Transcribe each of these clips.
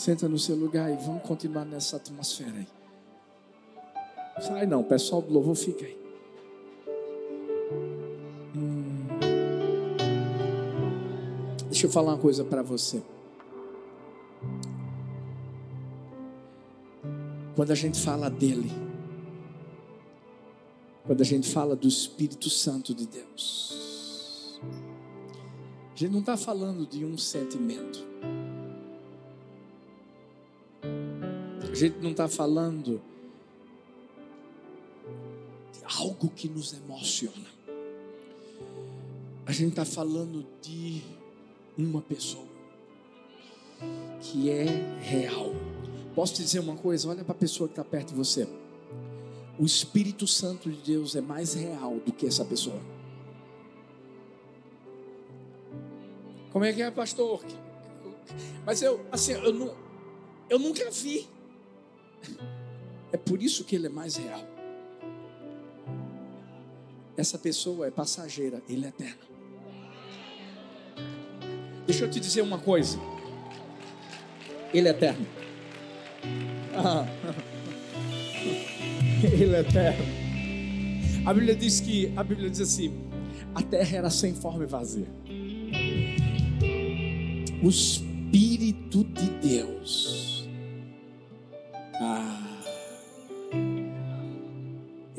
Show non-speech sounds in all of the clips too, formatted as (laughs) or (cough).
Senta no seu lugar e vamos continuar nessa atmosfera aí. Sai não, pessoal do louvor, fica aí. Hum. Deixa eu falar uma coisa para você. Quando a gente fala dele, quando a gente fala do Espírito Santo de Deus, a gente não está falando de um sentimento. Gente não está falando de algo que nos emociona. A gente está falando de uma pessoa que é real. Posso te dizer uma coisa? Olha para a pessoa que está perto de você. O Espírito Santo de Deus é mais real do que essa pessoa. Como é que é, pastor? Mas eu, assim, eu, não, eu nunca vi. É por isso que ele é mais real. Essa pessoa é passageira, ele é eterno. Deixa eu te dizer uma coisa. Ele é eterno. Ah. (laughs) Ele é eterno. A Bíblia diz que a Bíblia diz assim: a terra era sem forma e vazia. O Espírito de Deus.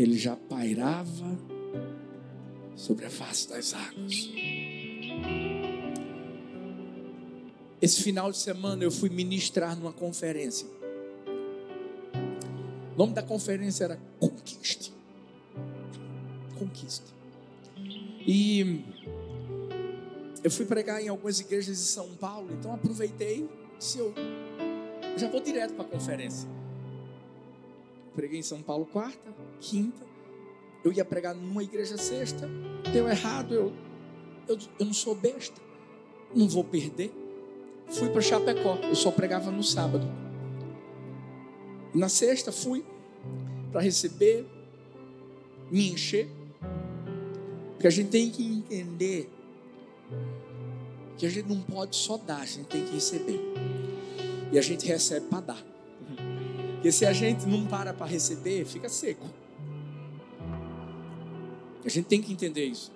Ele já pairava sobre a face das águas. Esse final de semana eu fui ministrar numa conferência. O nome da conferência era Conquiste. Conquiste. E eu fui pregar em algumas igrejas de São Paulo, então aproveitei, se eu, eu já vou direto para a conferência. Preguei em São Paulo quarta, quinta. Eu ia pregar numa igreja sexta, deu errado, eu, eu, eu não sou besta, não vou perder. Fui para Chapecó, eu só pregava no sábado. Na sexta fui para receber, me encher. Porque a gente tem que entender que a gente não pode só dar, a gente tem que receber. E a gente recebe para dar. Porque se a gente não para para receber, fica seco. A gente tem que entender isso.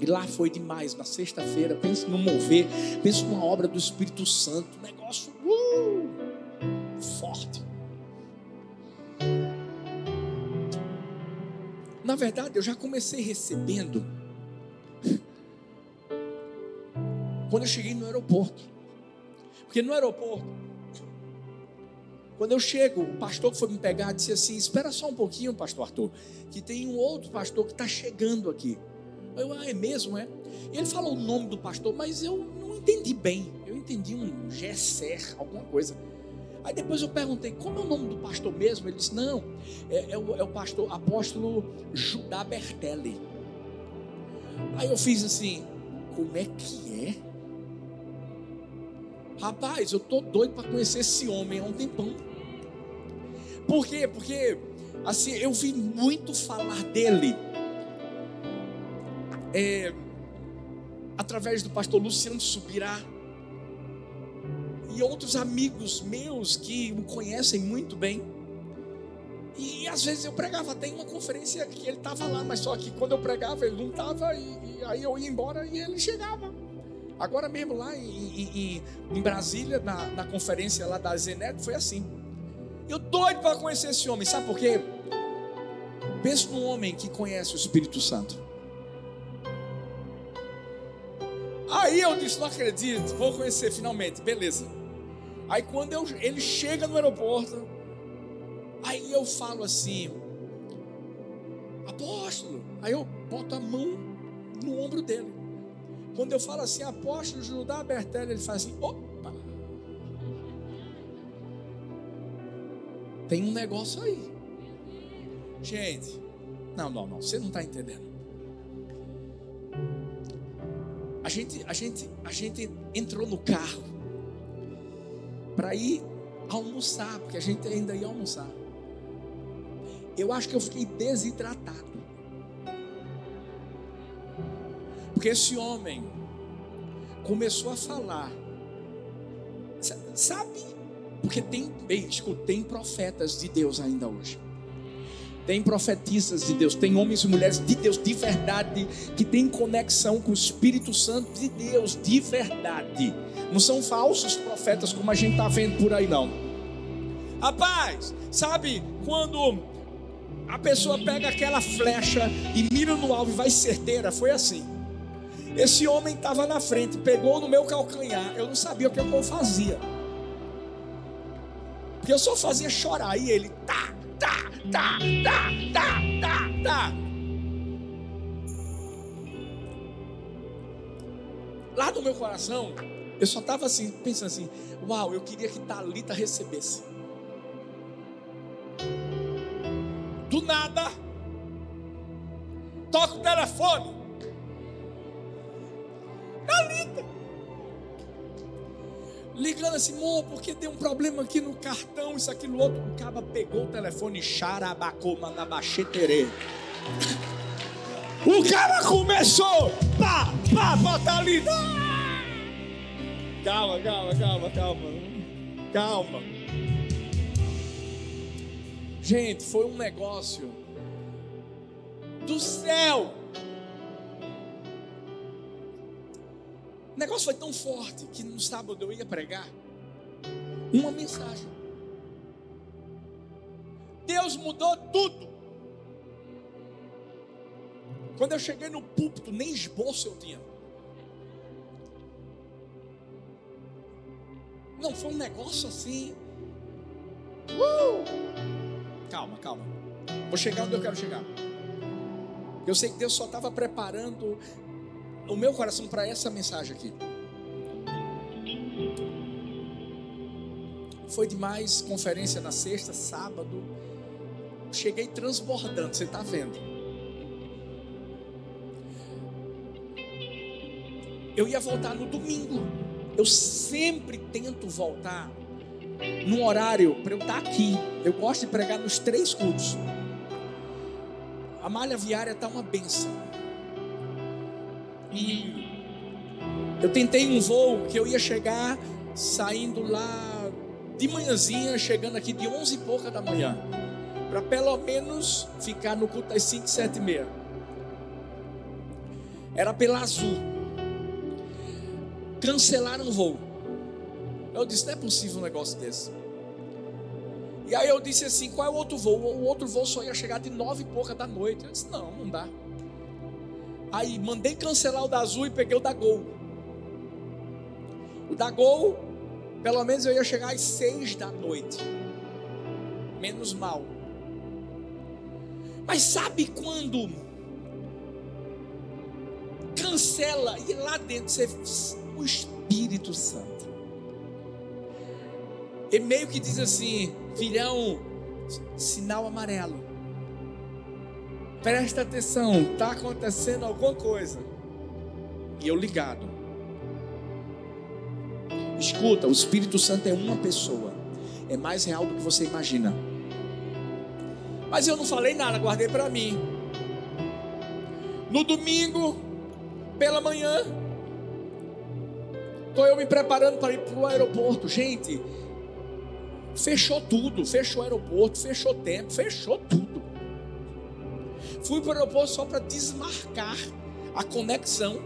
E lá foi demais, na sexta-feira. Pense no mover, pense numa obra do Espírito Santo. Negócio. Uh! forte. Na verdade, eu já comecei recebendo quando eu cheguei no aeroporto. Porque no aeroporto, quando eu chego, o pastor que foi me pegar disse assim: Espera só um pouquinho, pastor Arthur, que tem um outro pastor que está chegando aqui. Eu, ah, é mesmo, é? Ele falou o nome do pastor, mas eu não entendi bem. Eu entendi um Gesser, alguma coisa. Aí depois eu perguntei, como é o nome do pastor mesmo? Ele disse, não, é, é, o, é o pastor apóstolo Judá Bertelli. Aí eu fiz assim, como é que é? Rapaz, eu tô doido para conhecer esse homem há um tempão. Por quê? Porque assim, eu vi muito falar dele. É, através do pastor Luciano Subirá e outros amigos meus que o conhecem muito bem. E às vezes eu pregava até em uma conferência que ele estava lá, mas só que quando eu pregava ele não estava, e, e, aí eu ia embora e ele chegava. Agora mesmo lá em, em, em Brasília, na, na, conferência lá da Zenet, foi assim. Eu doido para conhecer esse homem, sabe por quê? Penso num homem que conhece o Espírito Santo. Aí eu disse: não acredito, vou conhecer finalmente, beleza. Aí quando eu, ele chega no aeroporto, aí eu falo assim, apóstolo, aí eu boto a mão no ombro dele. Quando eu falo assim, apóstolo Judá Bertelli, ele faz assim, opa. Tem um negócio aí. Gente, não, não, não, você não está entendendo. A gente, a gente, a gente entrou no carro para ir almoçar, porque a gente ainda ia almoçar. Eu acho que eu fiquei desidratado. Porque esse homem começou a falar Sabe? Porque tem, bem, escuta, tem profetas de Deus ainda hoje. Tem profetisas de Deus, tem homens e mulheres de Deus de verdade, que têm conexão com o Espírito Santo de Deus de verdade. Não são falsos profetas como a gente está vendo por aí, não. Rapaz, sabe quando a pessoa pega aquela flecha e mira no alvo e vai certeira? Foi assim. Esse homem estava na frente, pegou no meu calcanhar. Eu não sabia o que eu fazia. Porque eu só fazia chorar. E ele, tá, tá, tá, tá, tá, tá, tá. Lá no meu coração, eu só estava assim, pensando assim: Uau, eu queria que Talita recebesse. Do nada, toca o telefone. Talita. Ligando assim, amor, porque deu um problema aqui no cartão, isso aqui no outro. O cara pegou o telefone, xarabacou, mandabaxeterê. O cara começou, pá, pá, pá, Thalita. Calma, calma, calma, calma. Calma. Gente, foi um negócio do céu. O negócio foi tão forte que no sábado eu ia pregar uma mensagem. Deus mudou tudo. Quando eu cheguei no púlpito, nem esboço eu tinha. Não, foi um negócio assim. Uh! Calma, calma. Vou chegar onde eu quero chegar. Eu sei que Deus só estava preparando o meu coração para essa mensagem aqui. Foi demais, conferência na sexta, sábado. Cheguei transbordando, você está vendo. Eu ia voltar no domingo. Eu sempre tento voltar num horário para eu estar tá aqui. Eu gosto de pregar nos três cultos. A malha viária está uma benção. Eu tentei um voo que eu ia chegar saindo lá de manhãzinha, chegando aqui de onze e pouca da manhã. Para pelo menos ficar no culto das 5, 7 e meia. Era pela Azul. Cancelaram o voo. Eu disse, não é possível um negócio desse. E aí eu disse assim, qual é o outro voo? O outro voo só ia chegar de nove e pouca da noite. Eu disse, não, não dá. Aí mandei cancelar o da Azul e peguei o da Gol. O da Gol, pelo menos eu ia chegar às seis da noite. Menos mal. Mas sabe quando cancela e lá dentro você, o Espírito Santo. E meio que diz assim, filhão, sinal amarelo. Presta atenção, está acontecendo alguma coisa. E eu ligado. Escuta, o Espírito Santo é uma pessoa. É mais real do que você imagina. Mas eu não falei nada, guardei para mim. No domingo, pela manhã, estou eu me preparando para ir para o aeroporto. Gente, fechou tudo, fechou o aeroporto, fechou tempo, fechou tudo. Fui para o aeroporto só para desmarcar a conexão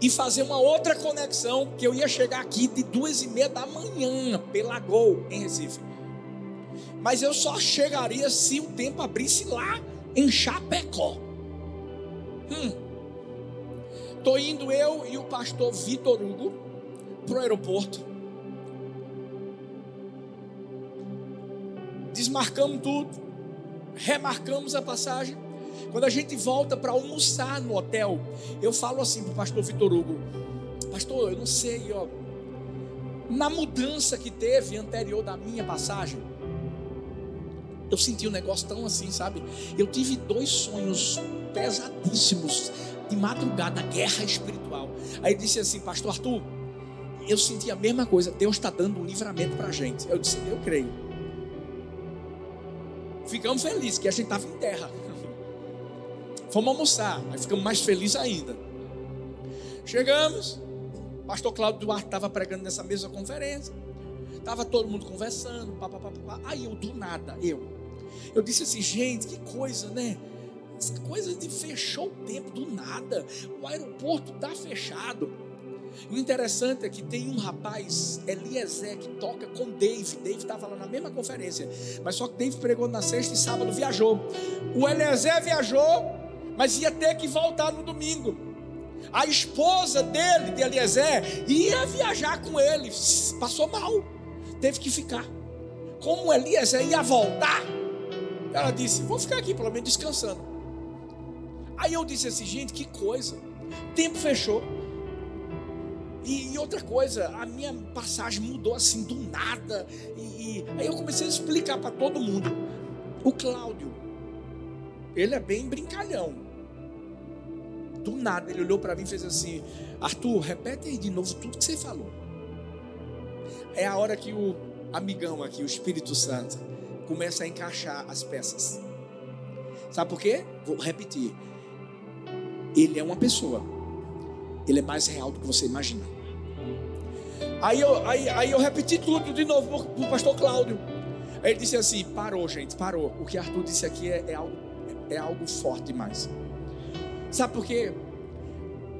e fazer uma outra conexão que eu ia chegar aqui de duas e meia da manhã pela Gol em Recife. Mas eu só chegaria se o tempo abrisse lá em Chapecó. Hum. Tô indo eu e o pastor Vitor Hugo para o aeroporto. Desmarcamos tudo, remarcamos a passagem. Quando a gente volta para almoçar no hotel, eu falo assim para o pastor Vitor Hugo: Pastor, eu não sei, ó, na mudança que teve anterior da minha passagem, eu senti um negócio tão assim, sabe? Eu tive dois sonhos pesadíssimos de madrugada, guerra espiritual. Aí disse assim, Pastor Arthur, eu senti a mesma coisa. Deus está dando um livramento para a gente. Eu disse, eu creio. Ficamos felizes que a gente estava em terra. Fomos almoçar, aí ficamos mais felizes ainda. Chegamos, Pastor Cláudio Duarte estava pregando nessa mesma conferência. Tava todo mundo conversando, pá, pá, pá, pá. Aí eu, do nada, eu. Eu disse assim, gente, que coisa, né? Essa coisa de fechou o tempo do nada. O aeroporto tá fechado. O interessante é que tem um rapaz, Eliezer, que toca com Dave. Dave estava lá na mesma conferência. Mas só que Dave pregou na sexta e sábado viajou. O Eliezer viajou, mas ia ter que voltar no domingo. A esposa dele, de Eliezer, ia viajar com ele. Passou mal. Teve que ficar. Como Eliezer ia voltar, ela disse: Vou ficar aqui, pelo menos descansando. Aí eu disse assim, gente, que coisa. Tempo fechou. E, e, outra coisa, a minha passagem mudou assim do nada. E, e aí eu comecei a explicar para todo mundo. O Cláudio, ele é bem brincalhão. Do nada, ele olhou para mim e fez assim: Arthur, repete aí de novo tudo que você falou. É a hora que o amigão aqui, o Espírito Santo, começa a encaixar as peças. Sabe por quê? Vou repetir. Ele é uma pessoa. Ele é mais real do que você imagina. Aí eu, aí, aí eu repeti tudo de novo para o pastor Cláudio. Aí ele disse assim: parou, gente, parou. O que Arthur disse aqui é, é algo, é algo forte demais. Sabe por quê?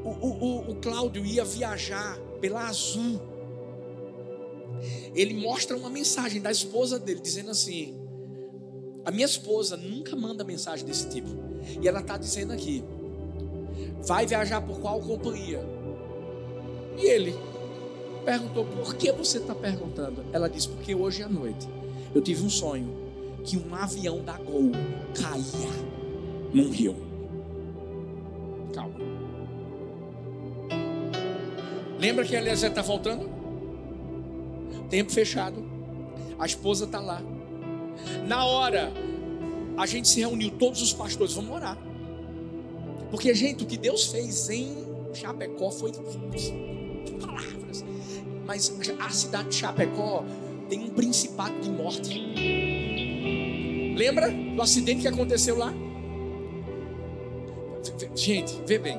O, o, o Cláudio ia viajar pela Azul. Ele mostra uma mensagem da esposa dele dizendo assim: A minha esposa nunca manda mensagem desse tipo. E ela está dizendo aqui: Vai viajar por qual companhia? E ele perguntou: Por que você está perguntando? Ela disse: Porque hoje à noite eu tive um sonho que um avião da Gol caía num rio. Calma. Lembra que Eliezer está voltando? Tempo fechado. A esposa está lá. Na hora, a gente se reuniu, todos os pastores, vamos orar. Porque, gente, o que Deus fez em Chapecó foi palavras. Mas a cidade de Chapecó tem um principado de morte. Lembra do acidente que aconteceu lá? Gente, vê bem.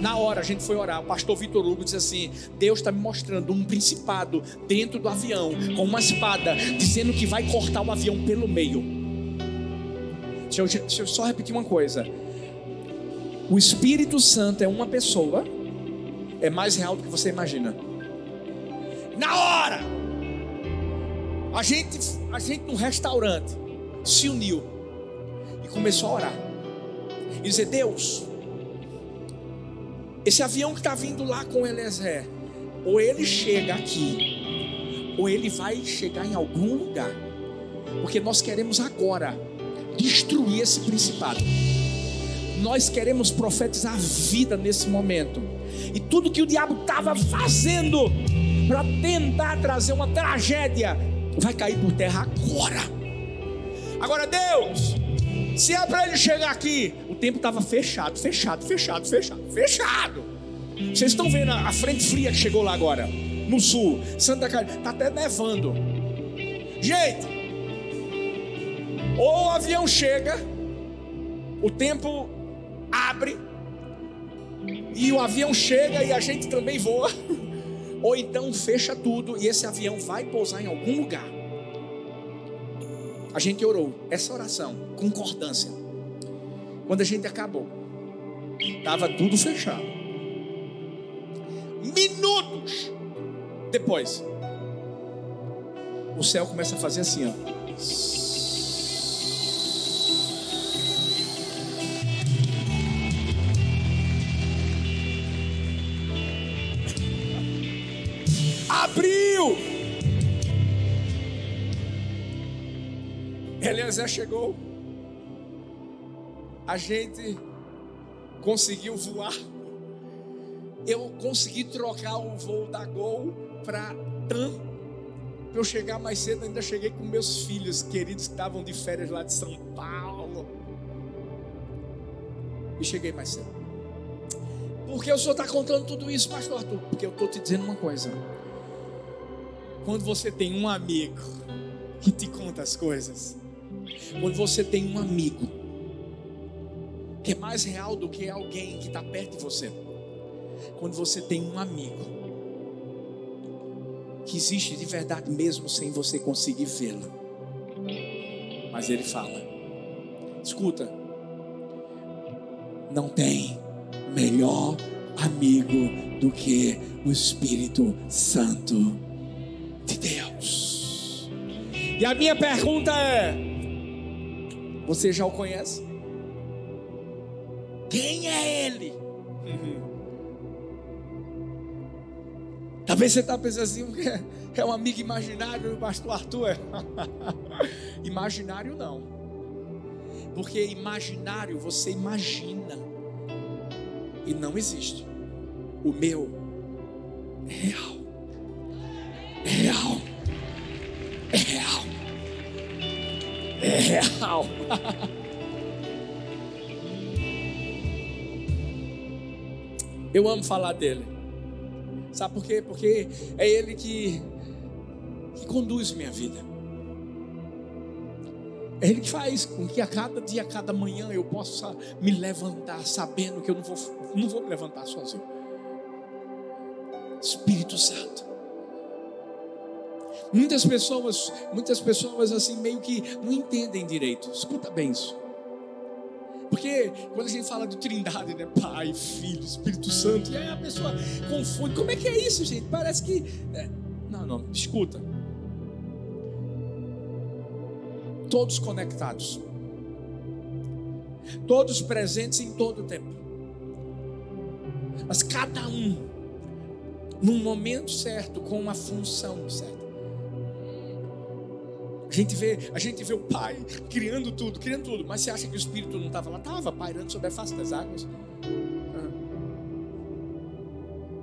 Na hora a gente foi orar, o pastor Vitor Hugo disse assim: Deus está me mostrando um principado dentro do avião, com uma espada, dizendo que vai cortar o avião pelo meio. Deixa eu, deixa eu só repetir uma coisa. O Espírito Santo é uma pessoa, é mais real do que você imagina. Na hora, a gente, a gente no restaurante se uniu e começou a orar e dizer: Deus, esse avião que está vindo lá com Eliezer, ou ele chega aqui, ou ele vai chegar em algum lugar, porque nós queremos agora destruir esse principado nós queremos profetizar vida nesse momento. E tudo que o diabo estava fazendo para tentar trazer uma tragédia vai cair por terra agora. Agora, Deus, se é para ele chegar aqui, o tempo estava fechado, fechado, fechado, fechado, fechado. Vocês estão vendo a frente fria que chegou lá agora, no sul, Santa Catarina, está até nevando. Gente, ou o avião chega, o tempo abre e o avião chega e a gente também voa, (laughs) ou então fecha tudo e esse avião vai pousar em algum lugar. A gente orou essa oração, concordância. Quando a gente acabou, estava tudo fechado. Minutos depois, o céu começa a fazer assim, ó. abriu. Eliezer chegou. A gente conseguiu voar. Eu consegui trocar o voo da Gol para TAM. Para eu chegar mais cedo, ainda cheguei com meus filhos queridos que estavam de férias lá de São Paulo. E cheguei mais cedo. Por que o senhor está contando tudo isso, pastor Arthur? Porque eu estou te dizendo uma coisa. Quando você tem um amigo que te conta as coisas, quando você tem um amigo que é mais real do que alguém que está perto de você, quando você tem um amigo que existe de verdade mesmo sem você conseguir vê-lo. Mas ele fala: escuta, não tem melhor amigo do que o Espírito Santo de Deus. E a minha pergunta é: você já o conhece? Quem é ele? Talvez você está pensando assim, é um amigo imaginário do pastor Arthur. (laughs) imaginário não. Porque imaginário você imagina. E não existe. O meu é real. É real. É real. É real. (laughs) Eu amo falar dele. Sabe por quê? Porque é ele que, que conduz minha vida. É Ele que faz com que a cada dia, a cada manhã eu possa me levantar sabendo que eu não vou, não vou me levantar sozinho. Espírito Santo. Muitas pessoas, muitas pessoas assim meio que não entendem direito. Escuta bem isso. Porque quando a gente fala de trindade, né? Pai, Filho, Espírito Santo, e aí a pessoa confunde. Como é que é isso, gente? Parece que. É... Não, não, escuta. Todos conectados. Todos presentes em todo o tempo. Mas cada um, num momento certo, com uma função certa. A gente vê, a gente vê o Pai criando tudo, criando tudo, mas você acha que o Espírito não estava lá? Estava pairando sobre a face das águas. Ah.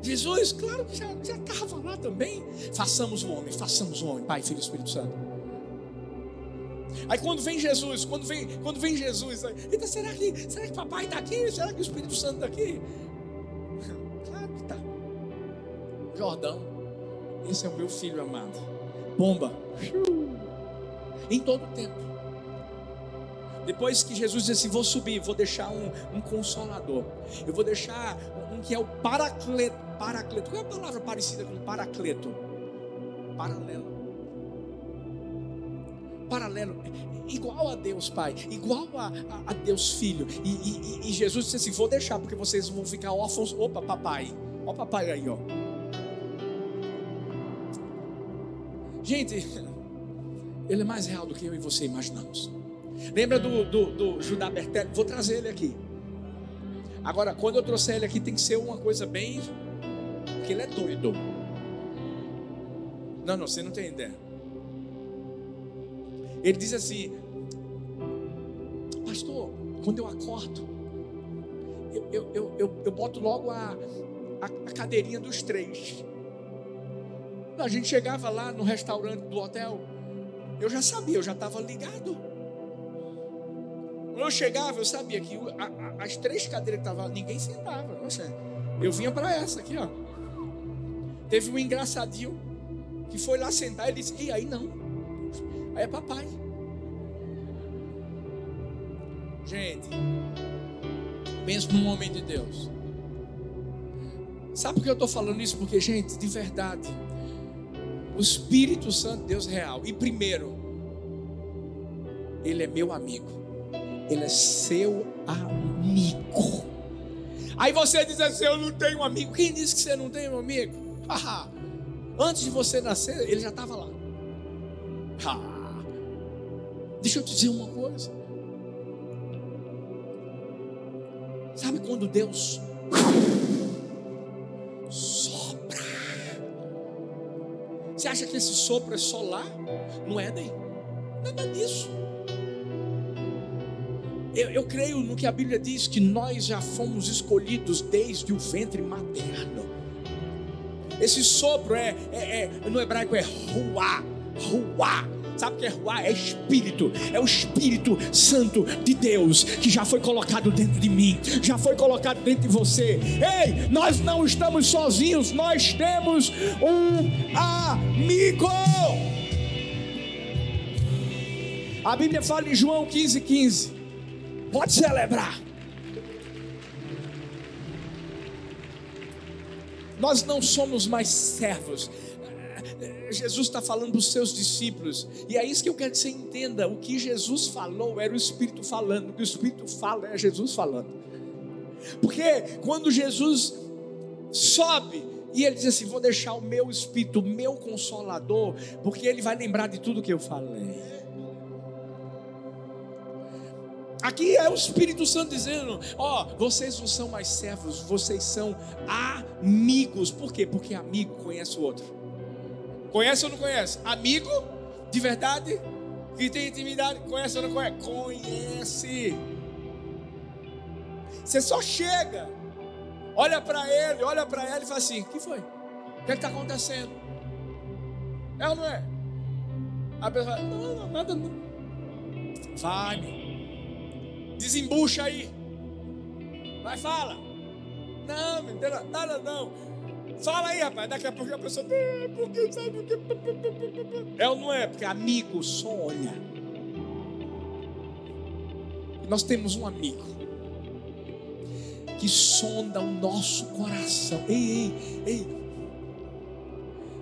Jesus, claro que já estava lá também. Façamos o homem, façamos o homem, Pai, Filho e Espírito Santo. Aí quando vem Jesus, quando vem, quando vem Jesus, então será que, será que papai está aqui? Será que o Espírito Santo está aqui? (laughs) Claro que está. Jordão, esse é o meu filho amado. Bomba em todo o tempo. Depois que Jesus disse assim: Vou subir, vou deixar um, um consolador. Eu vou deixar um que é o paracleto. Paracleto. Qual é a palavra parecida com paracleto? Paralelo. Paralelo. Igual a Deus Pai, igual a, a, a Deus Filho. E, e, e, Jesus disse assim: Vou deixar, porque vocês vão ficar órfãos. Opa, papai. Ó, papai aí, ó. Gente, (laughs) ele é mais real do que eu e você imaginamos. Lembra do, do, do Judá Bertelli? Vou trazer ele aqui. Agora, quando eu trouxer ele aqui, tem que ser uma coisa bem. Porque ele é doido. Não, não, você não tem ideia. Ele diz assim: Pastor, quando eu acordo, eu, eu, eu, eu, eu boto logo a, a, a cadeirinha dos três. A gente chegava lá no restaurante do hotel. Eu já sabia, eu já estava ligado. Quando eu chegava, eu sabia que a, a, as três cadeiras que estavam, ninguém sentava. Nossa, eu vinha para essa aqui, ó. Teve um engraçadinho que foi lá sentar e disse: E aí não. Aí é papai. Gente, penso no homem de Deus. Sabe por que eu estou falando isso? Porque, gente, de verdade, o Espírito Santo, Deus real. E primeiro, Ele é meu amigo. Ele é seu amigo. Aí você diz assim: Eu não tenho amigo. Quem disse que você não tem um amigo? (laughs) Antes de você nascer, ele já estava lá. Deixa eu te dizer uma coisa. Sabe quando Deus Você acha que esse sopro é só lá, no Éden? Nada disso. Eu, eu, creio no que a Bíblia diz que nós já fomos escolhidos desde o ventre materno. Esse sopro é, é, é no hebraico é ruá, ruá Sabe o que é ruar? É espírito. É o Espírito Santo de Deus que já foi colocado dentro de mim, já foi colocado dentro de você. Ei, nós não estamos sozinhos, nós temos um amigo. A Bíblia fala em João 15, 15. Pode celebrar. Nós não somos mais servos. Jesus está falando para os seus discípulos, e é isso que eu quero que você entenda: o que Jesus falou era o Espírito falando, o que o Espírito fala é Jesus falando. Porque quando Jesus sobe e ele diz assim: Vou deixar o meu Espírito, o meu consolador, porque ele vai lembrar de tudo que eu falei. Aqui é o Espírito Santo dizendo: Ó, oh, vocês não são mais servos, vocês são amigos. Por quê? Porque amigo conhece o outro. Conhece ou não conhece? Amigo de verdade, que tem intimidade, conhece ou não conhece? Conhece. Você só chega, olha para ele, olha para ela e fala assim: O que foi? O que é está acontecendo? É ou não é? A pessoa fala: Não, não, nada não. Vai, meu. Desembucha aí. Vai, fala. Não, tem nada não. Fala aí, rapaz. Daqui a pouco a pessoa. É, porque sabe o que. É ou não é? Porque amigo só olha. Nós temos um amigo que sonda o nosso coração. Ei, ei, ei.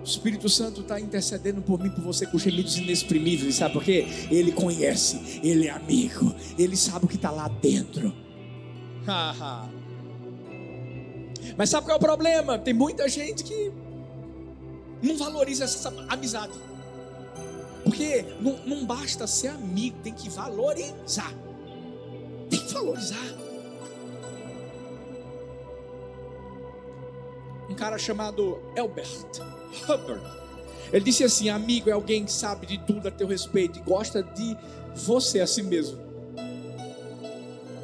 O Espírito Santo está intercedendo por mim, por você, com gemidos inexprimíveis, sabe por quê? Ele conhece, ele é amigo, ele sabe o que está lá dentro. Mas sabe qual é o problema? Tem muita gente que não valoriza essa amizade. Porque não, não basta ser amigo, tem que valorizar. Tem que valorizar. Um cara chamado Elbert Hubbard. Ele disse assim: amigo é alguém que sabe de tudo a teu respeito e gosta de você a si mesmo.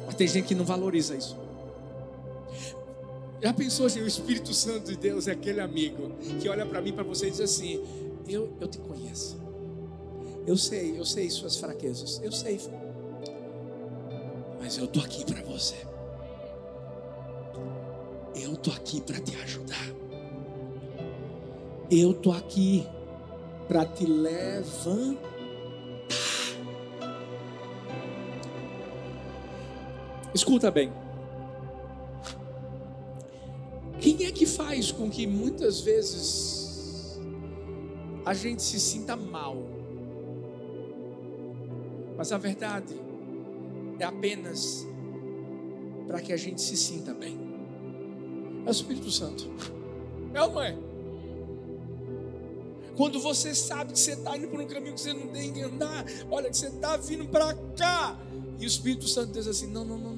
Mas tem gente que não valoriza isso. Já pensou assim, o Espírito Santo de Deus é aquele amigo que olha para mim, para você e diz assim: eu, eu te conheço. Eu sei, eu sei suas fraquezas. Eu sei. Mas eu tô aqui para você. Eu tô aqui para te ajudar. Eu tô aqui para te levantar. Escuta bem. Com que muitas vezes a gente se sinta mal? Mas a verdade é apenas para que a gente se sinta bem. É o Espírito Santo. É ou não é? Quando você sabe que você está indo por um caminho que você não tem que andar, olha que você está vindo para cá. E o Espírito Santo diz assim: não, não, não,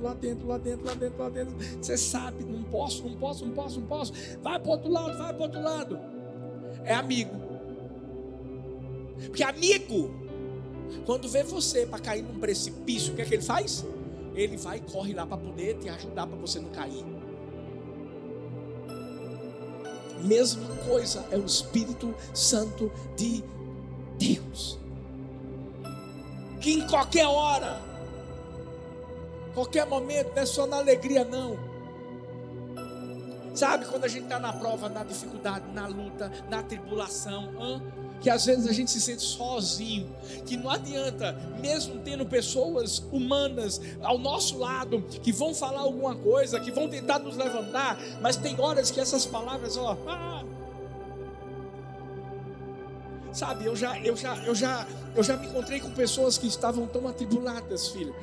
não, lá dentro, lá dentro, lá dentro, lá dentro. Você sabe, não posso, não posso, não posso, não posso. Vai para outro lado, vai para outro lado. É amigo. Porque amigo, quando vê você para cair num precipício, o que é que ele faz? Ele vai e corre lá para poder te ajudar para você não cair. Mesma coisa é o Espírito Santo de Deus. Que em qualquer hora, qualquer momento, não é só na alegria, não. Sabe quando a gente está na prova, na dificuldade, na luta, na tribulação, hein? que às vezes a gente se sente sozinho, que não adianta, mesmo tendo pessoas humanas ao nosso lado, que vão falar alguma coisa, que vão tentar nos levantar, mas tem horas que essas palavras, ó, ah, sabe, eu já, eu já, eu já, eu já me encontrei com pessoas que estavam tão atribuladas, filho.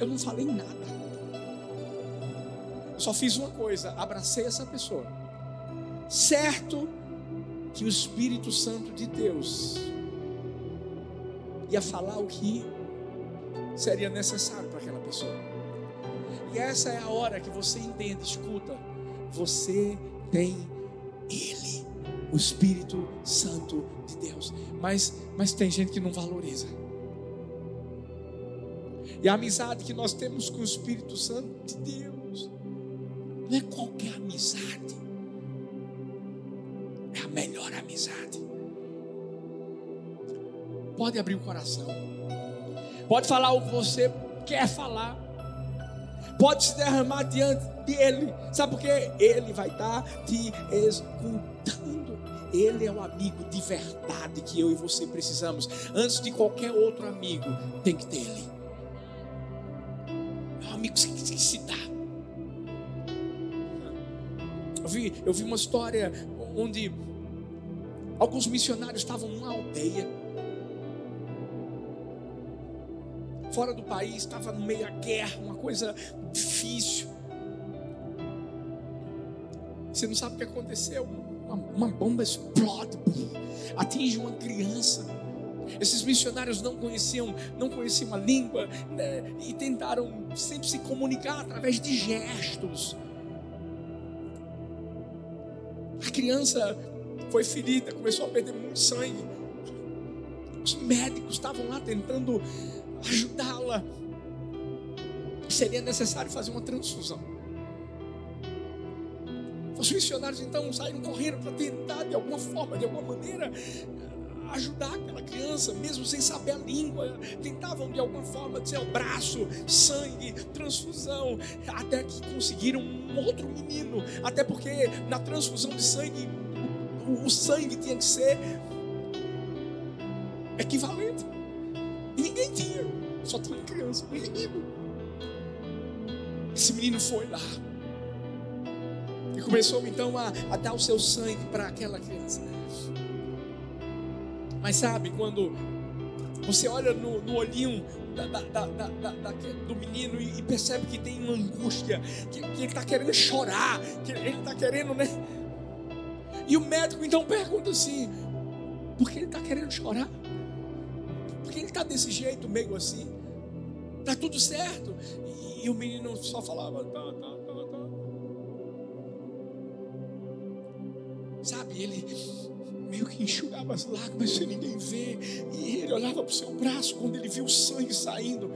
Eu não falei nada. Só fiz uma coisa, abracei essa pessoa. Certo que o Espírito Santo de Deus ia falar o que seria necessário para aquela pessoa. E essa é a hora que você entende, escuta, você tem Ele, o Espírito Santo de Deus. Mas, mas tem gente que não valoriza. E a amizade que nós temos com o Espírito Santo de Deus não é qualquer amizade melhor amizade. Pode abrir o coração. Pode falar o que você quer falar. Pode se derramar diante dele. Sabe por quê? Ele vai estar te escutando. Ele é o amigo de verdade que eu e você precisamos. Antes de qualquer outro amigo, tem que ter ele. É um amigo que se dá. vi, eu vi uma história onde alguns missionários estavam numa aldeia. Fora do país, estava no meio da guerra, uma coisa difícil. Você não sabe o que aconteceu? Uma, uma bomba explode, atinge uma criança. Esses missionários não conheciam, não conheciam a língua né, e tentaram sempre se comunicar através de gestos. A criança foi ferida, começou a perder muito sangue. Os médicos estavam lá tentando ajudá-la. Seria necessário fazer uma transfusão. Os missionários então saíram correndo para tentar, de alguma forma, de alguma maneira, ajudar aquela criança, mesmo sem saber a língua. Tentavam de alguma forma dizer o braço, sangue, transfusão, até que conseguiram um outro menino. Até porque na transfusão de sangue, o, o sangue tinha que ser equivalente. E ninguém tinha, só tinha criança, um menino. Esse menino foi lá. E começou então a, a dar o seu sangue para aquela criança. Mas sabe, quando você olha no, no olhinho da, da, da, do menino e, e, percebe que tem uma angústia, que, que ele está querendo chorar, que ele está querendo, né? E o médico então pergunta assim: por que ele está querendo chorar? Por que ele está desse jeito, meio assim? Está tudo certo? E, e, o menino só falava: tá, tá, tá, tá. Sabe, ele meio que enxugava as lágrimas sem ninguém ver. E ele olhava para o seu braço quando ele viu o sangue saindo.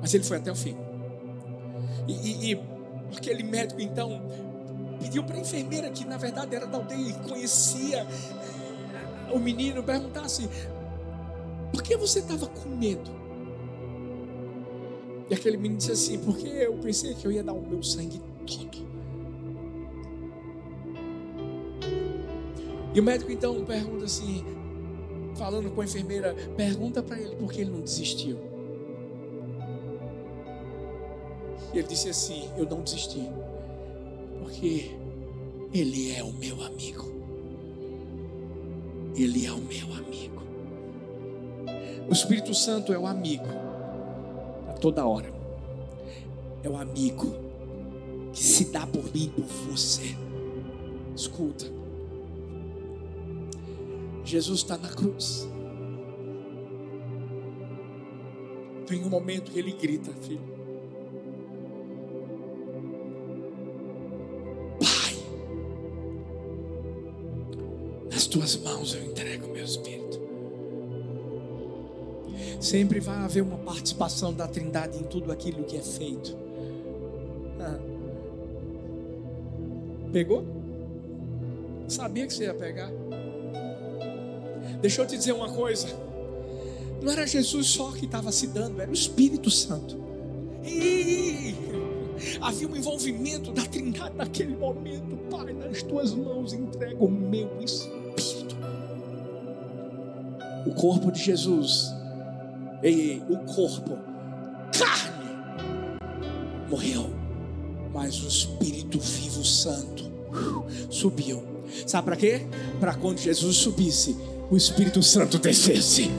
Mas ele foi até o fim. E, e, e aquele médico então pediu para a enfermeira, que na verdade era da aldeia e conhecia eh, o menino, perguntasse: por que você estava com medo? E aquele menino disse assim: porque eu pensei que eu ia dar o meu sangue todo. E o médico então pergunta assim, falando com a enfermeira, pergunta para ele por que ele não desistiu. E ele disse assim: Eu não desisti, porque ele é o meu amigo. Ele é o meu amigo. O Espírito Santo é o amigo a toda hora. É o amigo que se dá por mim, por você. Escuta. Jesus está na cruz. Tem um momento que ele grita, filho. Pai, nas tuas mãos eu entrego meu espírito. Sempre vai haver uma participação da Trindade em tudo aquilo que é feito. Ah. Pegou? Sabia que você ia pegar? Deixa eu te dizer uma coisa. Não era Jesus só que estava se dando, era o Espírito Santo. E havia um envolvimento da Trindade naquele momento. Pai, nas tuas mãos entrego o meu espírito. O corpo de Jesus, o corpo, carne, morreu, mas o Espírito vivo Santo uh, subiu. Sabe para quê? Para quando Jesus subisse, o Espírito Santo descesse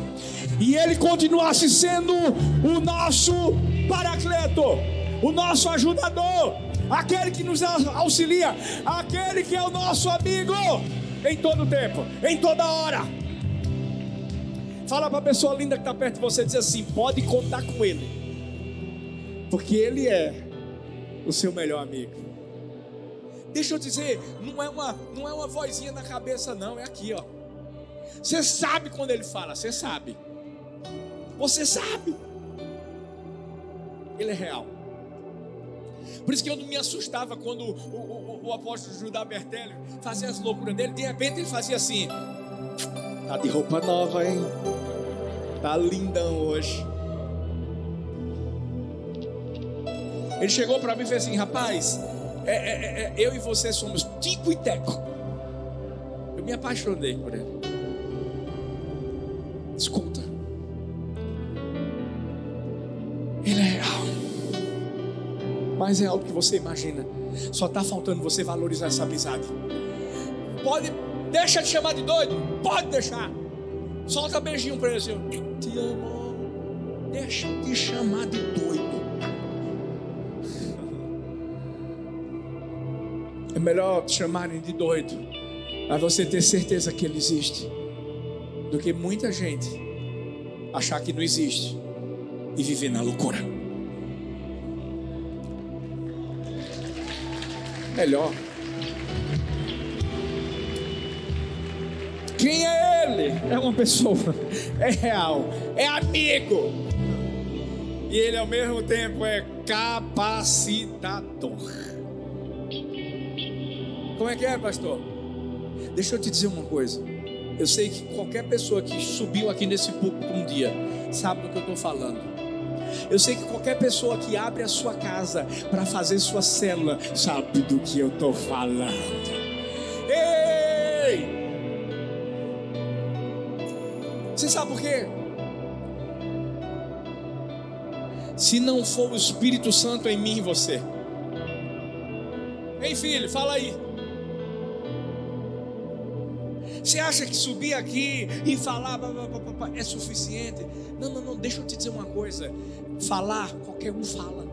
e ele continuasse sendo o nosso paracleto, o nosso ajudador, aquele que nos auxilia, aquele que é o nosso amigo em todo tempo, em toda hora. Fala para a pessoa linda que está perto de você, diz assim: pode contar com ele, porque ele é o seu melhor amigo. Deixa eu dizer, não é uma, não é uma vozinha na cabeça, não, é aqui, ó. Você sabe quando ele fala, você sabe. Você sabe. Ele é real. Por isso que eu não me assustava quando o, o, o, o apóstolo Judá Bertelli fazia as loucuras dele. De repente ele fazia assim: Tá de roupa nova, hein? Tá lindão hoje. Ele chegou para mim e fez assim: Rapaz, é, é, é, é, eu e você somos Tico e Teco. Eu me apaixonei por ele. Escuta. Ele é real. mais real do que você imagina. Só está faltando você valorizar essa amizade. Pode, deixa de chamar de doido, pode deixar. Solta beijinho para ele assim, te amo. Deixa de chamar de doido. É melhor te chamarem de doido, mas você ter certeza que ele existe, do que muita gente achar que não existe e viver na loucura. Melhor. Quem é ele? É uma pessoa, (laughs) é real, é amigo. E ele ao mesmo tempo é capacitador. Como é que é, pastor? Deixa eu te dizer uma coisa. Eu sei que qualquer pessoa que subiu aqui nesse púlpito um dia sabe do que eu estou falando. Eu sei que qualquer pessoa que abre a sua casa para fazer sua célula sabe do que eu estou falando. Ei! Você sabe por quê? Se não for o Espírito Santo em mim e você. Ei, filho, fala aí. Você acha que subir aqui e falar é suficiente? Não, não, não, deixa eu te dizer uma coisa. Falar, qualquer um fala.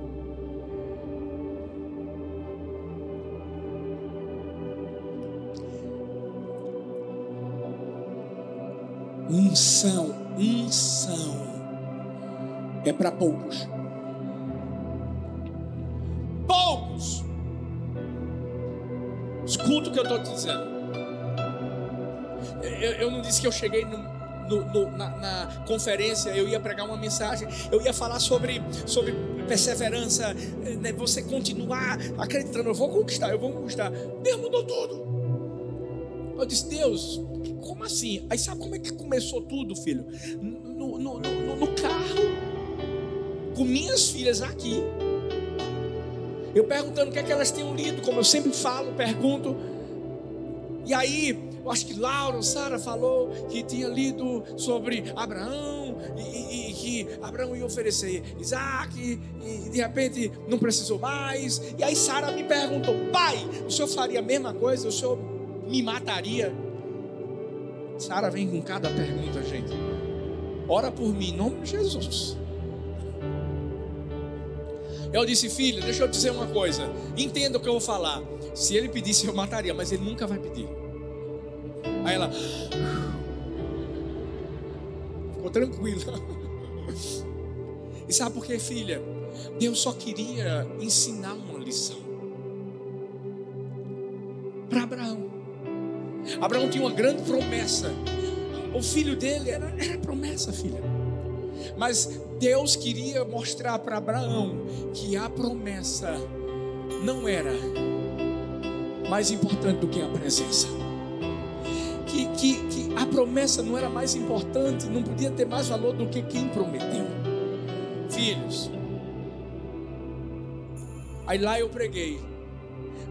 Unção, unção é para poucos. Poucos. Escuta o que eu estou dizendo eu, eu não disse que eu cheguei no, no, no, na, na, conferência, eu ia pregar uma mensagem, eu ia falar sobre, sobre perseverança, né, você continuar acreditando, eu vou conquistar, eu vou conquistar. Deus mudou tudo. Eu disse, Deus, como assim? Aí sabe como é que começou tudo, filho? No, no, no, no carro, com minhas filhas aqui. Eu perguntando o que é que elas tinham lido, como eu sempre falo, pergunto. E aí, eu acho que Laura, Sara falou que tinha lido sobre Abraão e, e, e, que Abraão ia oferecer Isaac e, de repente não precisou mais. E aí Sara me perguntou: pai, o senhor faria a mesma coisa? O senhor me mataria? Sara vem com cada pergunta, gente. Ora por mim, em nome de Jesus. Eu disse, filho, deixa eu dizer uma coisa. Entenda o que eu vou falar. Se ele pedisse, eu mataria, mas ele nunca vai pedir. Aí ela ficou tranquila. E sabe por quê, filha? Deus só queria ensinar uma lição para Abraão. Abraão tinha uma grande promessa. O filho dele era, era promessa, filha. Mas Deus queria mostrar para Abraão que a promessa não era mais importante do que a presença que, que, que a promessa não era mais importante, não podia ter mais valor do que quem prometeu. Filhos, aí lá eu preguei,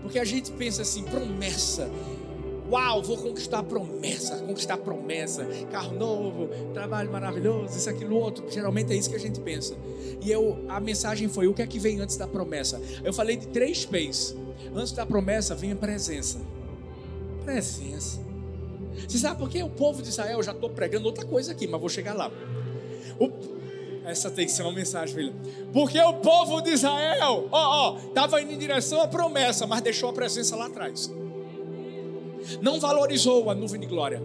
porque a gente pensa assim: promessa. Uau, vou conquistar promessa, conquistar promessa, carro novo, trabalho maravilhoso, isso, aquilo, outro. Geralmente é isso que a gente pensa. E eu, a mensagem foi: o que é que vem antes da promessa? Eu falei de três P's. Antes da promessa vem a presença. Presença. Você sabe por que o povo de Israel, eu já estou pregando outra coisa aqui, mas vou chegar lá. O, essa tem que ser uma mensagem, filha. Porque o povo de Israel, ó, ó, estava indo em direção à promessa, mas deixou a presença lá atrás. Não valorizou a nuvem de glória.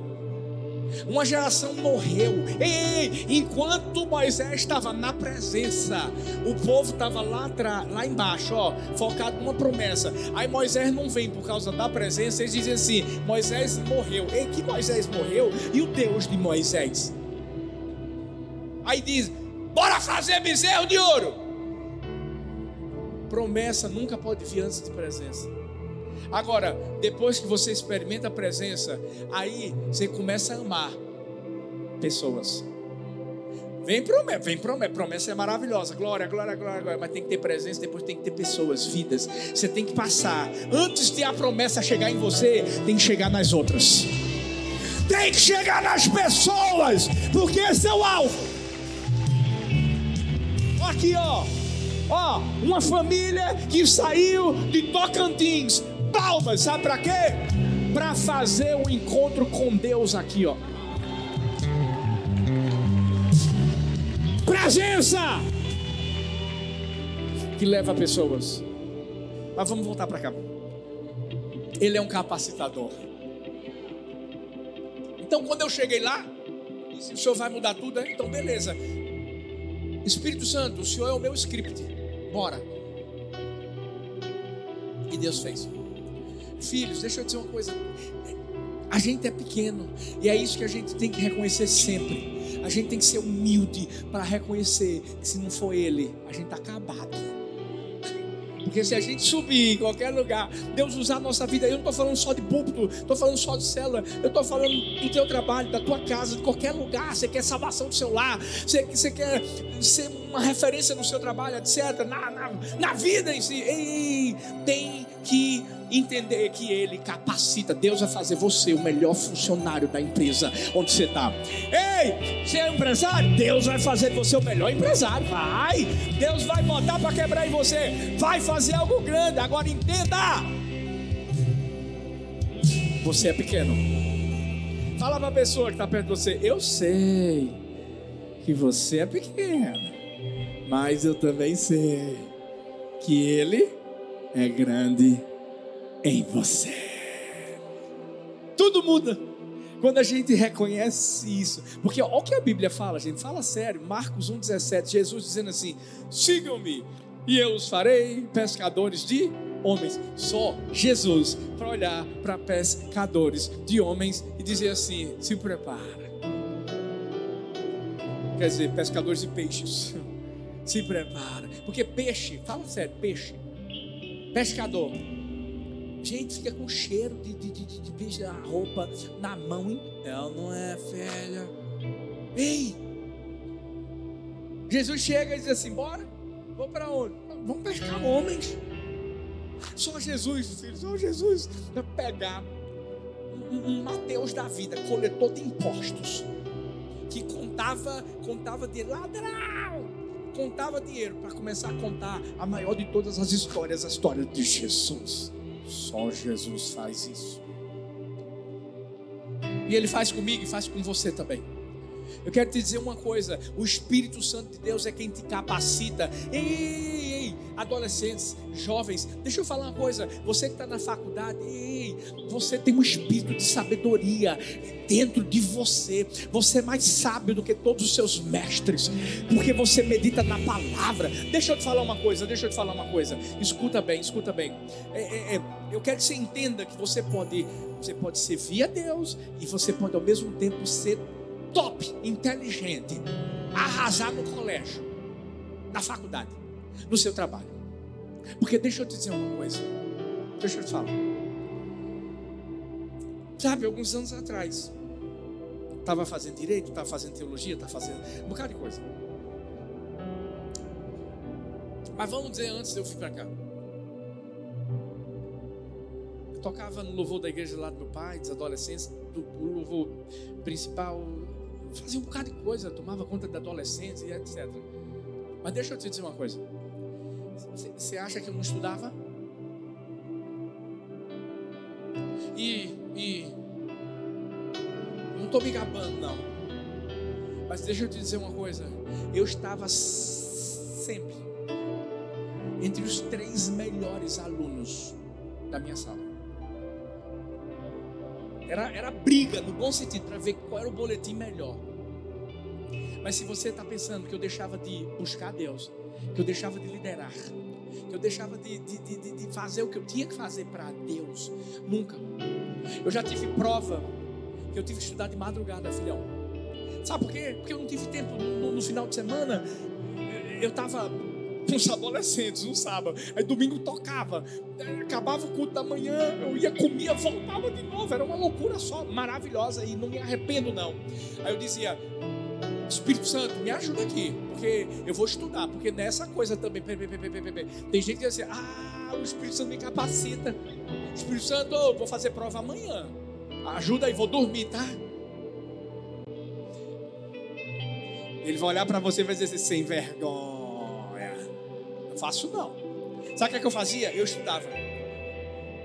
Uma geração morreu. Ei, enquanto Moisés estava na presença, o povo estava lá atrás, lá embaixo, ó, focado numa promessa. Aí Moisés não vem por causa da presença. Eles dizem assim: Moisés morreu. Ei, que Moisés morreu? E o Deus de Moisés? Aí diz: Bora fazer bezerro de ouro. Promessa nunca pode vir antes de presença. Agora, depois que você experimenta a presença, aí você começa a amar pessoas. Vem promessa, vem promessa, promessa é maravilhosa, glória, glória, glória, glória, mas tem que ter presença, depois tem que ter pessoas, vidas. Você tem que passar. Antes de a promessa chegar em você, tem que chegar nas outras. Tem que chegar nas pessoas, porque esse é o alvo. Aqui, ó. Ó, uma família que saiu de Tocantins. Palmas, sabe para quê? Para fazer um encontro com Deus aqui, ó. Presença que leva pessoas. Mas vamos voltar para cá. Ele é um capacitador. Então, quando eu cheguei lá, disse, o senhor vai mudar tudo, então beleza. Espírito Santo, o senhor é o meu script. Bora. E Deus fez. Filhos, deixa eu dizer uma coisa. A gente é pequeno e é isso que a gente tem que reconhecer sempre. A gente tem que ser humilde para reconhecer que se não for Ele, a gente está acabado. Porque se a gente subir em qualquer lugar, Deus usar a nossa vida, eu não estou falando só de púlpito, estou falando só de célula, eu estou falando do teu trabalho, da tua casa, de qualquer lugar. Você quer salvação do seu lar, você, você quer ser uma referência no seu trabalho, etc. Na, na, na vida em si. Ei, tem que entender que Ele capacita. Deus vai fazer você o melhor funcionário da empresa onde você está. Ei, você é empresário? Deus vai fazer você o melhor empresário. Vai. Deus vai botar para quebrar em você. Vai fazer algo grande. Agora entenda. Você é pequeno. Fala para a pessoa que está perto de você. Eu sei que você é pequeno, mas eu também sei que Ele é grande em você. Tudo muda quando a gente reconhece isso. Porque olha o que a Bíblia fala, gente. Fala sério. Marcos 1,17. Jesus dizendo assim: sigam-me e eu os farei pescadores de homens. Só Jesus para olhar para pescadores de homens e dizer assim: se prepara. Quer dizer, pescadores de peixes. Se prepara. Porque peixe, fala sério, peixe. Pescador Gente, fica com cheiro de, de, de, de beijo na roupa, na mão. Hein? Ela não é velha. Ei! Jesus chega e diz assim: bora, vamos para onde? Vamos pescar homens. Só Jesus, filho, só Jesus vai pegar um Mateus da vida, coletor de impostos, que contava, contava de ladrão, contava dinheiro para começar a contar a maior de todas as histórias, a história de Jesus. Só Jesus faz isso. E Ele faz comigo e faz com você também. Eu quero te dizer uma coisa: o Espírito Santo de Deus é quem te capacita. Ei adolescentes, jovens, deixa eu falar uma coisa. Você que está na faculdade, ei, você tem um espírito de sabedoria dentro de você. Você é mais sábio do que todos os seus mestres, porque você medita na palavra. Deixa eu te falar uma coisa. Deixa eu te falar uma coisa. Escuta bem, escuta bem. É, é, é, eu quero que você entenda que você pode, você pode servir a Deus e você pode ao mesmo tempo ser top, inteligente, arrasar no colégio, na faculdade, no seu trabalho. Porque deixa eu te dizer uma coisa. Deixa eu te falar. Sabe, alguns anos atrás, estava fazendo direito, estava fazendo teologia, estava fazendo um bocado de coisa. Mas vamos dizer antes eu vir para cá. Eu tocava no louvor da igreja lá do meu pai, dos adolescentes, do, louvor principal, fazia um bocado de coisa, tomava conta da adolescência e etc. Mas deixa eu te dizer uma coisa. Você acha que eu não estudava? E, e não estou me gabando, não. Mas deixa eu te dizer uma coisa. Eu estava sempre entre os três melhores alunos da minha sala. Era, era briga, no bom sentido, para ver qual era o boletim melhor. Mas se você está pensando que eu deixava de buscar Deus, que eu deixava de liderar, que eu deixava de, de, de, de fazer o que eu tinha que fazer para Deus, nunca. Eu já tive prova que eu tive que estudar de madrugada, filhão. Sabe por quê? Porque eu não tive tempo no, no, no final de semana. Eu estava com os adolescentes um sábado. Aí domingo tocava. Acabava o culto da manhã, eu ia, comia, voltava de novo. Era uma loucura só, maravilhosa. E não me arrependo, não. Aí eu dizia. Espírito Santo, me ajuda aqui, porque eu vou estudar, porque nessa coisa também, tem gente que diz assim, ah, o Espírito Santo me capacita. Espírito Santo, vou fazer prova amanhã. Ajuda aí, vou dormir, tá? Ele vai olhar para você e vai dizer assim, sem vergonha fácil não. Sabe o que, é que eu fazia? Eu estudava.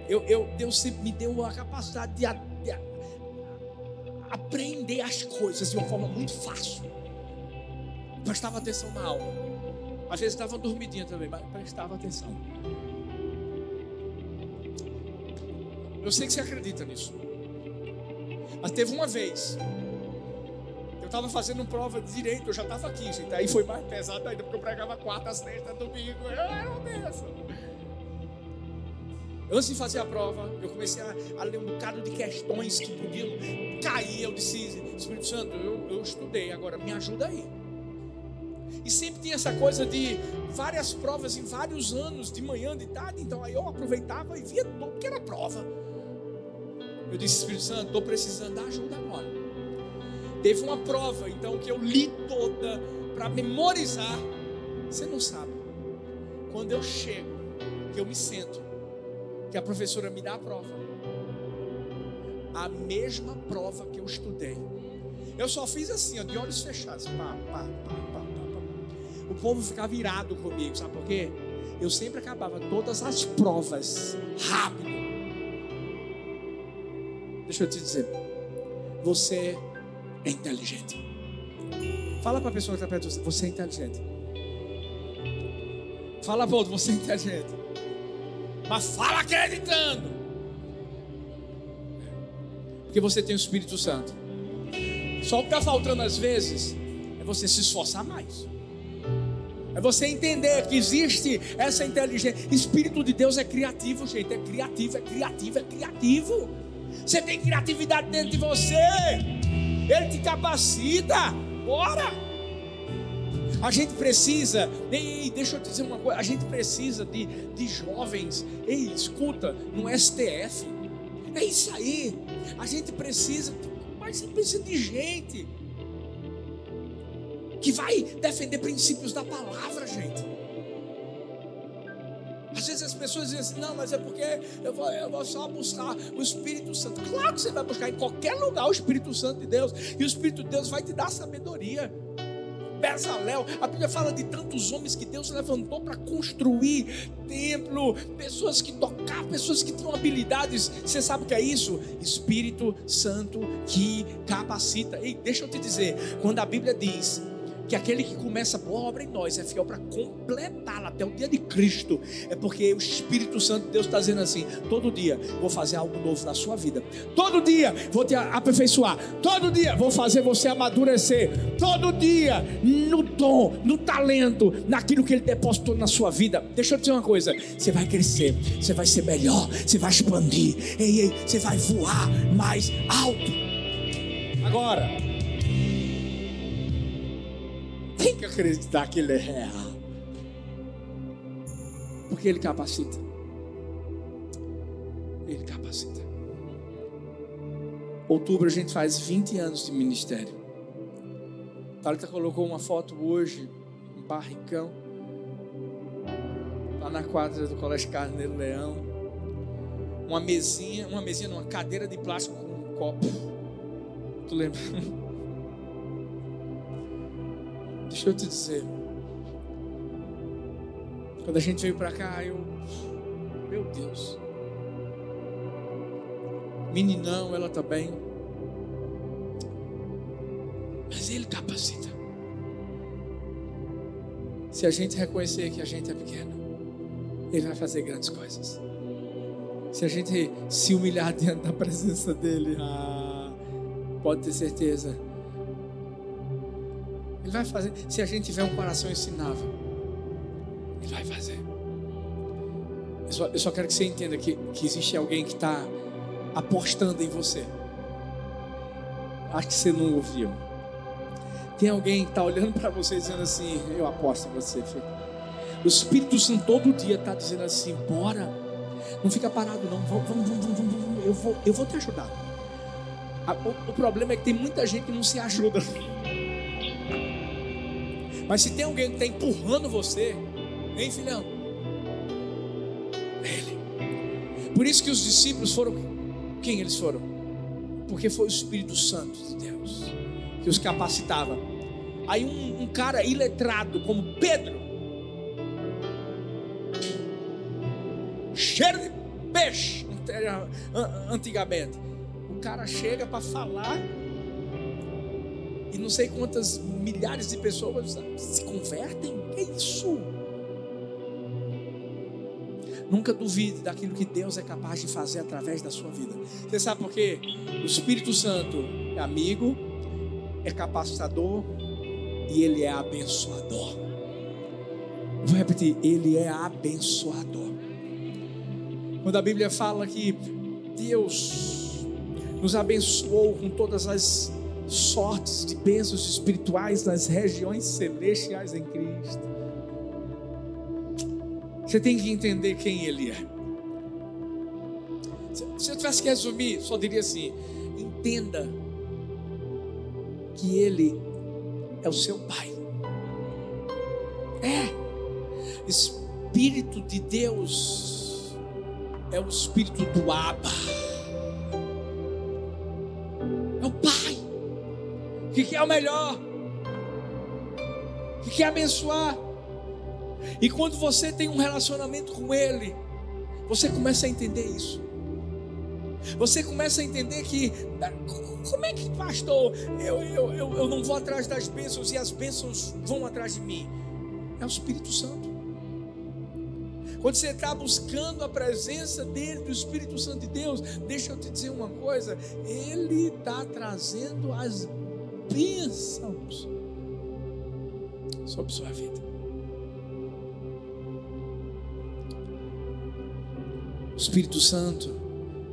Eu, eu, Deus sempre me deu a capacidade de, de aprender as coisas de uma forma muito fácil. Prestava atenção na aula. Às vezes estava dormidinha também, mas prestava atenção. Eu sei que você acredita nisso. Mas teve uma vez estava fazendo prova de direito, eu já estava aqui, gente. Aí foi mais pesado ainda, porque eu pregava quarta, sexta, domingo. Eu era um dessa. Antes de fazer a prova, eu comecei a, a, ler um bocado de questões que podiam cair. Eu disse, Espírito Santo, eu, eu estudei, agora me ajuda aí. E sempre tinha essa coisa de várias provas em vários anos, de manhã, de tarde. Então aí eu aproveitava e via tudo que era prova. Eu disse, Espírito Santo, estou precisando da ajuda agora. Teve uma prova, então, que eu li toda para memorizar. Você não sabe. Quando eu chego, que eu me sento, que a professora me dá a prova, a mesma prova que eu estudei. Eu só fiz assim, ó, de olhos fechados. Pá, pá, pá, o povo ficava virado comigo, sabe por quê? Eu sempre acabava todas as provas rápido. Deixa eu te dizer, você é inteligente. Fala para a pessoa que está perto de você, você é inteligente. Fala para outro, você é inteligente. Mas fala acreditando. Porque você tem o Espírito Santo. Só o que está faltando às vezes é você se esforçar mais. É você entender que existe essa inteligência. Espírito de Deus é criativo, gente. É criativo, é criativo, é criativo. Você tem criatividade dentro de você. Ele te capacita. Bora! A gente precisa, ei, deixa eu te dizer uma coisa, a gente precisa de, de jovens, ei, escuta, no STF. É isso aí. A gente precisa, mas gente precisa de gente que vai defender princípios da palavra, gente. Às vezes as pessoas dizem assim, não, mas é porque eu vou, eu vou só buscar o Espírito Santo. Claro que você vai buscar em qualquer lugar o Espírito Santo de Deus. E o Espírito de Deus vai te dar sabedoria. Bezalel, a Bíblia fala de tantos homens que Deus levantou para construir templo, pessoas que tocavam, pessoas que tinham habilidades. Você sabe o que é isso? Espírito Santo que capacita. E deixa eu te dizer, quando a Bíblia diz que aquele que começa a boa obra em nós é fiel para completá-la até o dia de Cristo. É porque o Espírito Santo de Deus está dizendo assim: todo dia vou fazer algo novo na sua vida, todo dia vou te aperfeiçoar, todo dia vou fazer você amadurecer, todo dia no dom, no talento, naquilo que Ele depositou na sua vida. Deixa eu te dizer uma coisa: você vai crescer, você vai ser melhor, você vai expandir, ei, ei, você vai voar mais alto. Agora. Tem que acreditar que Ele é real. Porque Ele capacita. Ele capacita. Outubro a gente faz 20 anos de ministério. Thalita colocou uma foto hoje, um barricão, lá na quadra do Colégio Carneiro Leão. Uma mesinha, uma mesinha, uma cadeira de plástico com um copo. Tu lembra? (laughs) Deixa eu te dizer. Quando a gente veio para cá, eu. Meu Deus. Meninão, ela também. Mas Ele capacita. Se a gente reconhecer que a gente é pequeno, Ele vai fazer grandes coisas. Se a gente se humilhar (laughs) diante da presença dEle, ah, pode ter certeza vai fazer. Se a gente tiver um coração ensinável, Ele vai fazer. Eu só, eu só quero que você entenda que, que existe alguém que está apostando em você. Acho que você não ouviu. Tem alguém que está olhando para você dizendo assim: Eu aposto em você, filho. O Espírito Santo todo dia está dizendo assim: Bora, não fica parado, não. Vamos, vamos, vamos, vamos, vamos. Eu, vou, eu vou te ajudar. O, o problema é que tem muita gente que não se ajuda. Mas se tem alguém que está empurrando você, hein, filhão? Ele. Por isso que os discípulos foram. Quem eles foram? Porque foi o Espírito Santo de Deus que os capacitava. Aí um, um cara iletrado como Pedro cheiro de peixe, antigamente. O cara chega para falar e não sei quantas milhares de pessoas se convertem. Que é isso? Nunca duvide daquilo que Deus é capaz de fazer através da sua vida. Você sabe por quê? O Espírito Santo é amigo, é capacitador e ele é abençoador. Vou repetir, ele é abençoador. Quando a Bíblia fala que Deus nos abençoou com todas as sortes de bênçãos espirituais nas regiões celestiais em Cristo. Você tem que entender quem Ele é. Se eu tivesse que resumir, só diria assim: entenda que Ele é o seu Pai. É. Espírito de Deus é o Espírito do Abba. Que quer o melhor. Que quer abençoar. E quando você tem um relacionamento com Ele, você começa a entender isso. Você começa a entender que, como é que, pastor, eu, eu, eu, eu não vou atrás das bênçãos e as bênçãos vão atrás de mim? É o Espírito Santo. Quando você está buscando a presença dele, do Espírito Santo de Deus, deixa eu te dizer uma coisa: ele está trazendo as bênçãos sobre sua vida. Espírito Santo.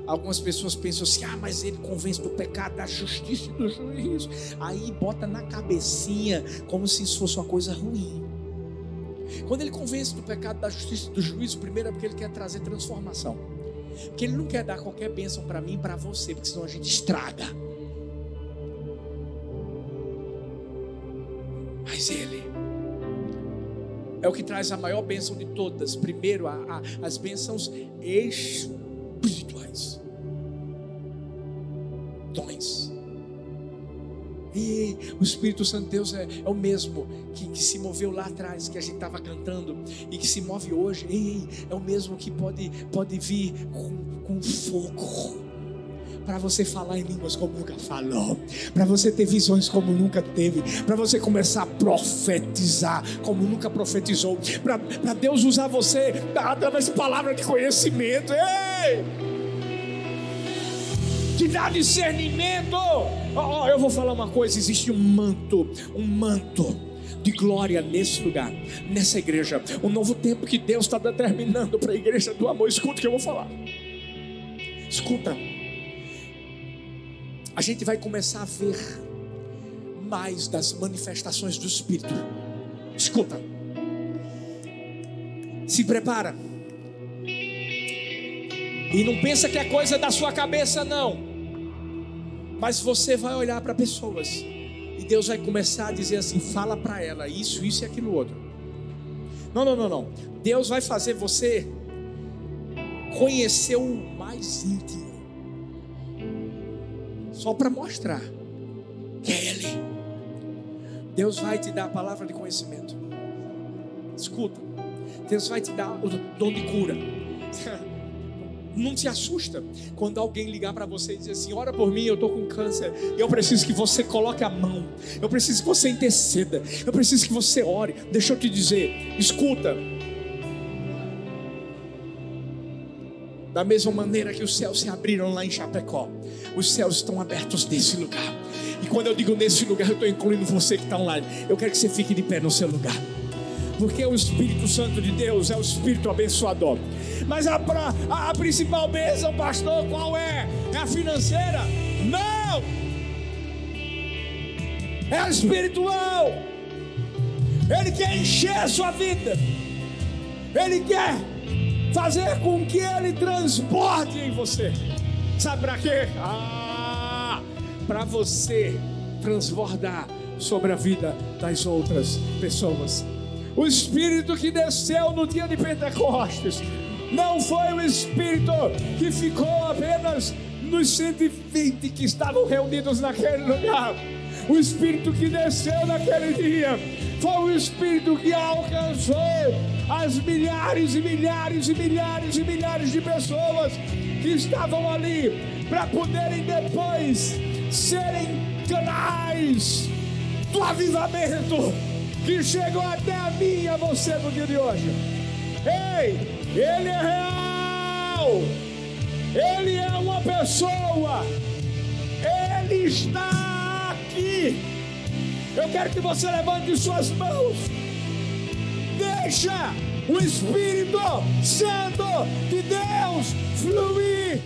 Algumas pessoas pensam assim: ah, mas ele convence do pecado, da justiça e do juízo. Aí bota na cabecinha como se isso fosse uma coisa ruim. Quando ele convence do pecado, da justiça e do juízo, primeiro é porque ele quer trazer transformação. Porque ele não quer dar qualquer bênção para mim e para você, porque senão a gente estraga. É o que traz a maior bênção de todas. Primeiro, a, a, as bênçãos espirituais. Dons. E o Espírito Santo de Deus é, é o mesmo que, que, se moveu lá atrás, que a gente estava cantando, e que se move hoje. Ei, é o mesmo que pode, pode vir com, com fogo para você falar em línguas como nunca falou, para você ter visões como nunca teve, para você começar a profetizar como nunca profetizou, para Deus usar você através de palavra de conhecimento. Ei! Te dá discernimento. Oh, oh, eu vou falar uma coisa: existe um manto, um manto de glória nesse lugar, nessa igreja. Um novo tempo que Deus está determinando para a igreja do amor. Escuta o que eu vou falar. Escuta a gente vai começar a ver mais das manifestações do Espírito. Escuta, se prepara. E não pensa que é coisa da sua cabeça, não. Mas você vai olhar para pessoas e Deus vai começar a dizer assim: fala para ela isso, isso e aquilo outro. Não, não, não, não. Deus vai fazer você conhecer o mais íntimo só para mostrar que é Ele. Deus vai te dar a palavra de conhecimento. Escuta, Deus vai te dar o dom de cura. (laughs) Não te assusta quando alguém ligar para você e dizer assim: ora por mim, eu estou com câncer. Eu preciso que você coloque a mão. Eu preciso que você interceda. Eu preciso que você ore. Deixa eu te dizer: escuta, Da mesma maneira que os céus se abriram lá em Chapecó, os céus estão abertos nesse lugar. E quando eu digo nesse lugar, eu estou incluindo você que está online. Eu quero que você fique de pé no seu lugar. Porque o Espírito Santo de Deus é o Espírito abençoador. Mas a, a, a principal bênção, pastor, qual é? É a financeira? Não! É a espiritual. Ele quer encher a sua vida. Ele quer fazer com que ele transborde em você. Sabe para quê? Ah, para você transbordar sobre a vida das outras pessoas. O Espírito que desceu no dia de Pentecostes não foi o Espírito que ficou apenas nos 120 que estavam reunidos naquele lugar. O Espírito que desceu naquele dia foi o Espírito que alcançou as milhares e milhares e milhares e milhares de pessoas que estavam ali para poderem depois serem canais do avivamento que chegou até a mim e a você no dia de hoje. Ei, ele é real. Ele é uma pessoa. Ele está aqui. Eu quero que você levante suas mãos. Deixa o Espírito Santo de Deus fluir